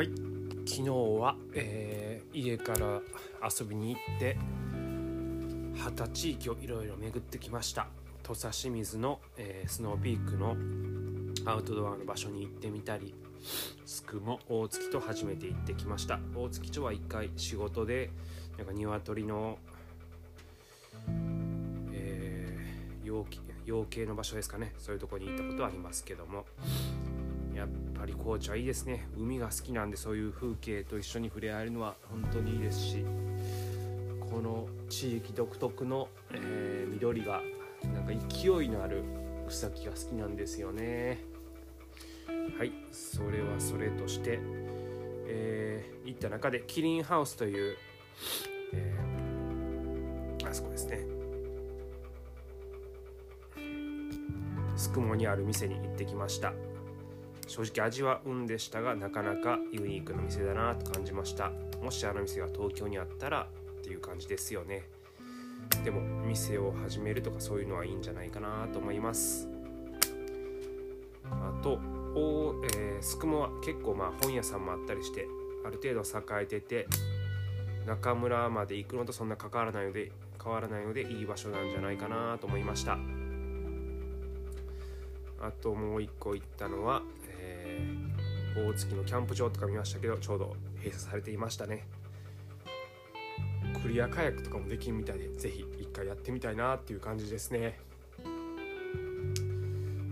はい。昨日は、えー、家から遊びに行って旗地域をいろいろ巡ってきました。土佐清水の、えー、スノーピークのアウトドアの場所に行ってみたりすくも大月と初めて行ってきました。大月町は一回仕事でなんか鶏の、えー、養養鶏の場所ですかね。そういうとこに行ったことはありますけども。やっぱり高知はいいですね。海が好きなんでそういう風景と一緒に触れ合えるのは本当にいいですしこの地域独特の、えー、緑がなんか勢いのある草木が好きなんですよね。はいそれはそれとして、えー、行った中でキリンハウスという、えー、あそこですね。すくもにある店に行ってきました。正直味は運でしたがなかなかユニークな店だなと感じました。もしあの店が東京にあったらっていう感じですよね。でも店を始めるとかそういうのはいいんじゃないかなと思います。あとお、えー、スクモは結構まあ本屋さんもあったりしてある程度栄えてて中村まで行くのとそんな関わらないので変わらないのでいい場所なんじゃないかなと思いました。あともう一個行ったのは、えー、大月のキャンプ場とか見ましたけどちょうど閉鎖されていましたね。クリアカヤックとかもできるみたいで是非一回やってみたいなっていう感じですね。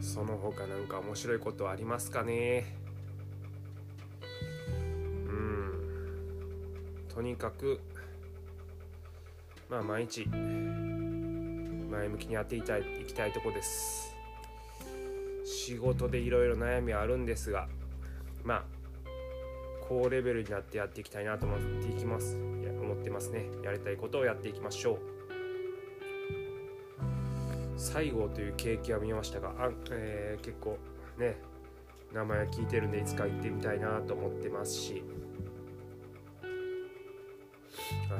その他なんか面白いことありますかね？うん。とにかくまあ毎日前向きにやっていきたいいきたいとこです。仕事でいろいろ悩みはあるんですがまあ高レベルになってやっていきたいなと思っていきます。思ってますね。やりたいことをやっていきましょう。西郷というケーキは見ましたがあ、えー、結構ね名前は聞いてるんでいつか行ってみたいなと思ってますし。あの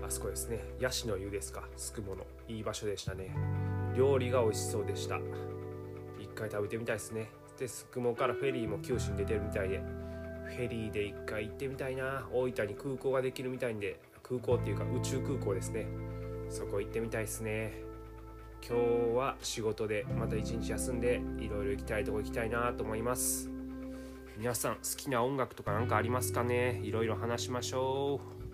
ー、あそこですね。ヤシの湯ですか。すくもの。いい場所でしたね。料理が美味しそうでした。一回食べてみたいですね。でスクモからフェリーも九州に出てるみたいで。フェリーで一回行ってみたいな。大分に空港ができるみたいんで空港っていうか宇宙空港ですね。そこ行ってみたいですね。今日は仕事でまた一日休んでいろいろ行きたいとこ行きたいなと思います。皆さん好きな音楽とか何かありますかね？いろいろ話しましょう。